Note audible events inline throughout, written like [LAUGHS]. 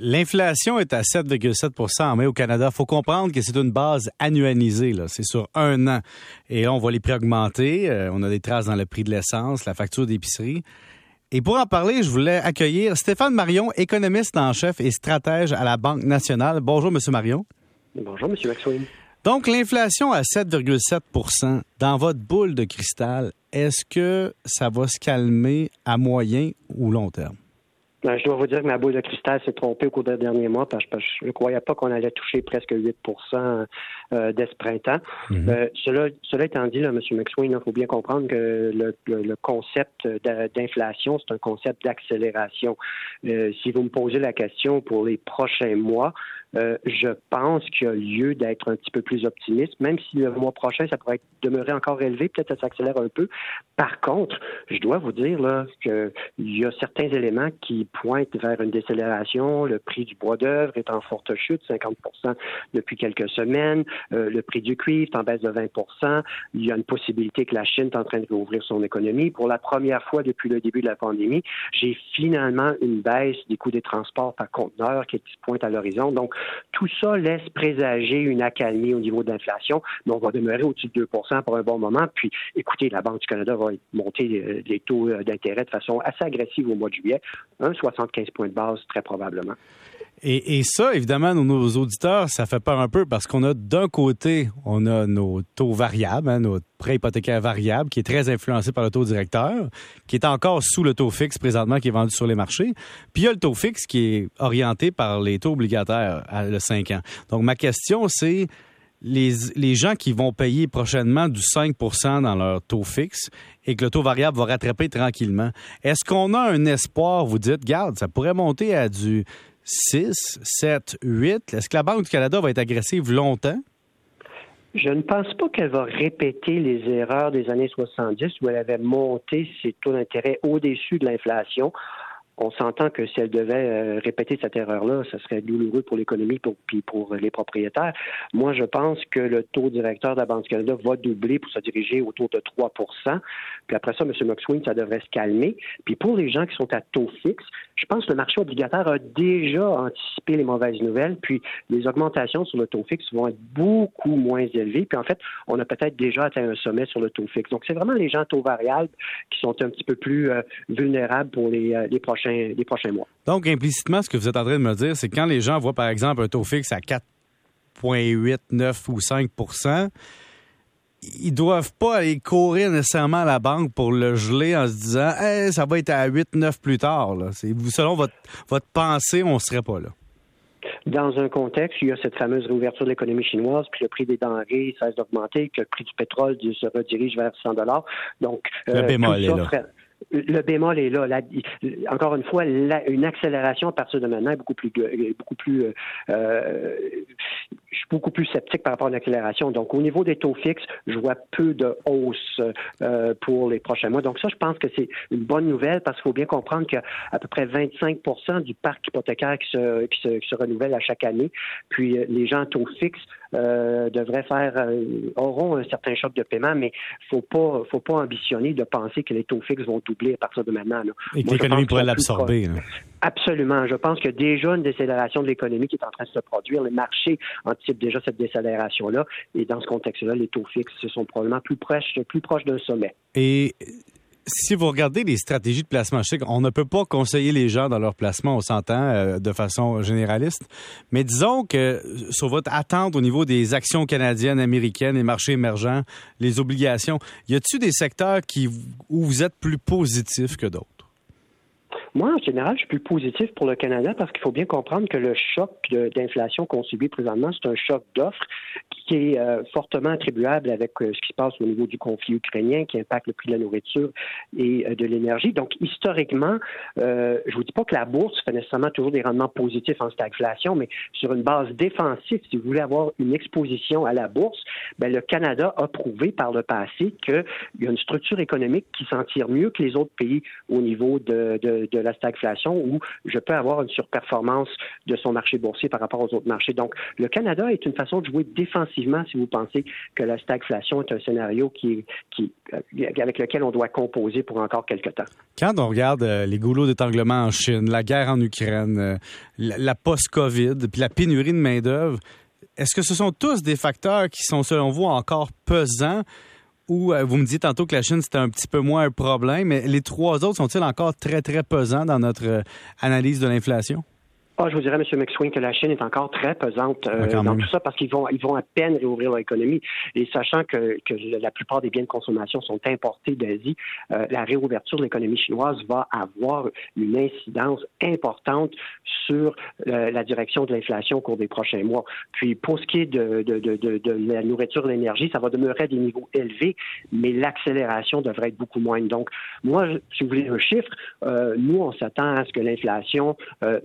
L'inflation est à 7,7 en mai au Canada. Il faut comprendre que c'est une base annualisée. C'est sur un an. Et là, on voit les prix augmenter. Euh, on a des traces dans le prix de l'essence, la facture d'épicerie. Et pour en parler, je voulais accueillir Stéphane Marion, économiste en chef et stratège à la Banque nationale. Bonjour, M. Marion. Bonjour, M. Maxwell. Donc, l'inflation à 7,7% dans votre boule de cristal, est-ce que ça va se calmer à moyen ou long terme? Ben, je dois vous dire que ma boule de cristal s'est trompée au cours des derniers mois parce que je ne croyais pas qu'on allait toucher presque 8 euh, dès ce printemps. Mhm. Euh, cela, cela étant dit, là, M. McSween, il faut bien comprendre que le, concept d'inflation, c'est un concept d'accélération. Euh, si vous me posez la question pour les prochains mois, euh, je pense qu'il y a lieu d'être un petit peu plus optimiste, même si le mois prochain, ça pourrait demeurer encore élevé, peut-être ça s'accélère un peu. Par contre, je dois vous dire là qu'il y a certains éléments qui pointent vers une décélération. Le prix du bois d'œuvre est en forte chute, 50% depuis quelques semaines. Euh, le prix du cuivre est en baisse de 20 Il y a une possibilité que la Chine est en train de rouvrir son économie. Pour la première fois depuis le début de la pandémie, j'ai finalement une baisse des coûts des transports par conteneur qui pointe à l'horizon. Donc, tout ça laisse présager une accalmie au niveau de l'inflation, mais on va demeurer au-dessus de 2 pour un bon moment. Puis, écoutez, la Banque du Canada va monter euh, les taux euh, d'intérêt de façon assez agressive au mois de juillet, 75 points de base très probablement. Et, ça, évidemment, nos auditeurs, ça fait peur un peu parce qu'on a d'un côté, on a nos taux variables, hein, notre prêt hypothécaire variable, qui est très influencé par le taux directeur, qui est encore sous le taux fixe présentement qui est vendu sur les marchés. Puis il y a le taux fixe qui est orienté par les taux obligataires à le 5 ans. Donc ma question, c'est les, les gens qui vont payer prochainement du 5% dans leur taux fixe et que le taux variable va rattraper tranquillement, est-ce qu'on a un espoir, vous dites, garde, ça pourrait monter à du 6, 7, 8. Est-ce que la Banque du Canada va être agressive longtemps? Je ne pense pas qu'elle va répéter les erreurs des années 70 où elle avait monté ses taux d'intérêt au-dessus de l'inflation on s'entend que si elle devait euh, répéter cette erreur-là, ce serait douloureux pour l'économie pour, puis pour les propriétaires. Moi, je pense que le taux directeur de la Banque du Canada va doubler pour se diriger autour de 3% Puis après ça, M. McSween, ça devrait se calmer. Puis pour les gens qui sont à taux fixe, je pense que le marché obligataire a déjà anticipé les mauvaises nouvelles, puis les augmentations sur le taux fixe vont être beaucoup moins élevées. Puis en fait, on a peut-être déjà atteint un sommet sur le taux fixe. Donc, c'est vraiment les gens à taux variable qui sont un petit peu plus euh, vulnérables pour les, euh, les prochains les prochains mois. Donc, implicitement, ce que vous êtes en train de me dire, c'est quand les gens voient, par exemple, un taux fixe à 4,8, 9 ou 5% ils doivent pas aller courir nécessairement à la banque pour le geler en se disant ça va être à 8, 9 plus tard. Là. Selon votre, votre pensée, on ne serait pas là dans un contexte où il y a cette fameuse réouverture de l'économie chinoise, puis le prix des denrées cesse d'augmenter, que le prix du pétrole se redirige vers 100 dollars. Donc, le euh, bémol est là le bémol est là. encore une fois, une accélération à partir de maintenant est beaucoup plus, beaucoup plus, euh, je suis beaucoup plus sceptique par rapport à une accélération. Donc, au niveau des taux fixes, je vois peu de hausse euh, pour les prochains mois. Donc, ça, je pense que c'est une bonne nouvelle parce qu'il faut bien comprendre qu'à peu près 25% du parc hypothécaire qui se, qui se, renouvelle à chaque année. Puis, euh, les gens à taux fixes euh, devraient faire euh, auront un certain choc de paiement, mais faut pas faut pas ambitionner de penser que les taux fixes vont doubler à partir de maintenant. Et que l'économie pourrait l'absorber. Absolument. Je pense qu'il y a déjà une décélération de l'économie qui est en train de se produire. Les marchés anticipent déjà cette décélération-là. Et dans ce contexte-là, les taux fixes sont probablement plus proches, plus proches d'un sommet. Et si vous regardez les stratégies de placement, je sais qu'on ne peut pas conseiller les gens dans leur placement, on s'entend euh, de façon généraliste, mais disons que sur votre attente au niveau des actions canadiennes, américaines, les marchés émergents, les obligations, y a-t-il des secteurs où vous êtes plus positif que d'autres? Moi, en général, je suis plus positif pour le Canada parce qu'il faut bien comprendre que le choc d'inflation qu'on subit présentement, c'est un choc d'offres qui est euh, fortement attribuable avec euh, ce qui se passe au niveau du conflit ukrainien, qui impacte le prix de la nourriture et euh, de l'énergie. Donc, historiquement, je vous dis pas que la bourse fait nécessairement toujours des rendements positifs en stagflation, mais sur une base défensive, si vous voulez avoir une exposition à la bourse, ben, le Canada a prouvé par le passé qu'il y a une structure économique qui s'en tire mieux que les autres pays au niveau de, de, de la stagflation où je peux avoir une surperformance de son marché boursier par rapport aux autres marchés. Donc, le Canada est une façon de jouer défensivement si vous pensez que la stagflation est un scénario euh, avec lequel on doit composer pour encore quelques temps. Quand on regarde euh, les goulots d'étanglement en Chine, la guerre en Ukraine, euh, la, post-COVID, puis la pénurie de main-d'œuvre, est-ce que ce sont tous des facteurs qui sont, selon vous, encore pesants? Ou vous me dites tantôt que la Chine, c'était un petit peu moins un problème, mais les trois autres sont-ils encore très, très pesants dans notre analyse de l'inflation? Ah, je vous dirais, M. McSween, que la Chine est encore très pesante euh, dans tout ça parce qu'ils vont, ils vont à peine réouvrir leur économie. Et sachant que, que la plupart des biens de consommation sont importés d'Asie, euh, la réouverture de l'économie chinoise va avoir une incidence importante sur euh, la direction de l'inflation au cours des prochains mois. Puis, pour ce qui est de, de, de, de la nourriture, de l'énergie, ça va demeurer à des niveaux élevés, mais l'accélération devrait être beaucoup moindre. Donc, moi, si vous voulez un chiffre, nous, on s'attend à ce que l'inflation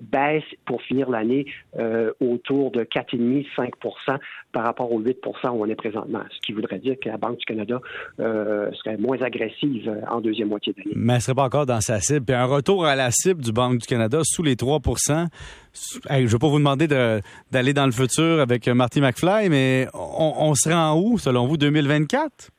baisse pour finir l'année euh, autour de 4,5-5 par rapport aux 8 où on est présentement. Ce qui voudrait dire que la Banque du Canada euh, serait moins agressive euh, en deuxième moitié d'année. Mais elle ne serait pas encore dans sa cible. Puis un retour à la cible du Banque du Canada sous les 3% je ne vais pas vous demander d'aller dans le futur avec Marty McFly, mais on, on se rend où, selon vous, 2024?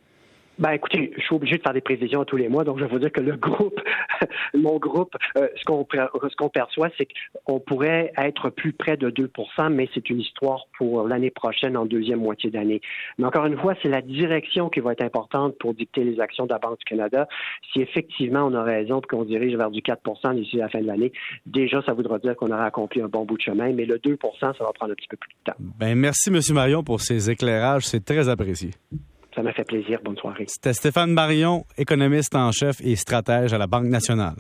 Ben écoutez, je suis obligé de faire des prévisions tous les mois, donc je vais vous dire que le groupe, [LAUGHS] mon groupe, euh, ce qu'on perçoit, c'est qu'on pourrait être plus près de 2% mais c'est une histoire pour l'année prochaine en deuxième moitié d'année. Mais encore une fois, c'est la direction qui va être importante pour dicter les actions de la Banque du Canada. Si effectivement on a raison qu'on dirige vers du 4% d'ici la fin de l'année, déjà ça voudra dire qu'on aura accompli un bon bout de chemin, mais le 2% ça va prendre un petit peu plus de temps. Ben merci M. Marion pour ces éclairages, c'est très apprécié. Ça m'a fait plaisir. Bonne soirée. C'était Stéphane Marion, économiste en chef et stratège à la Banque nationale.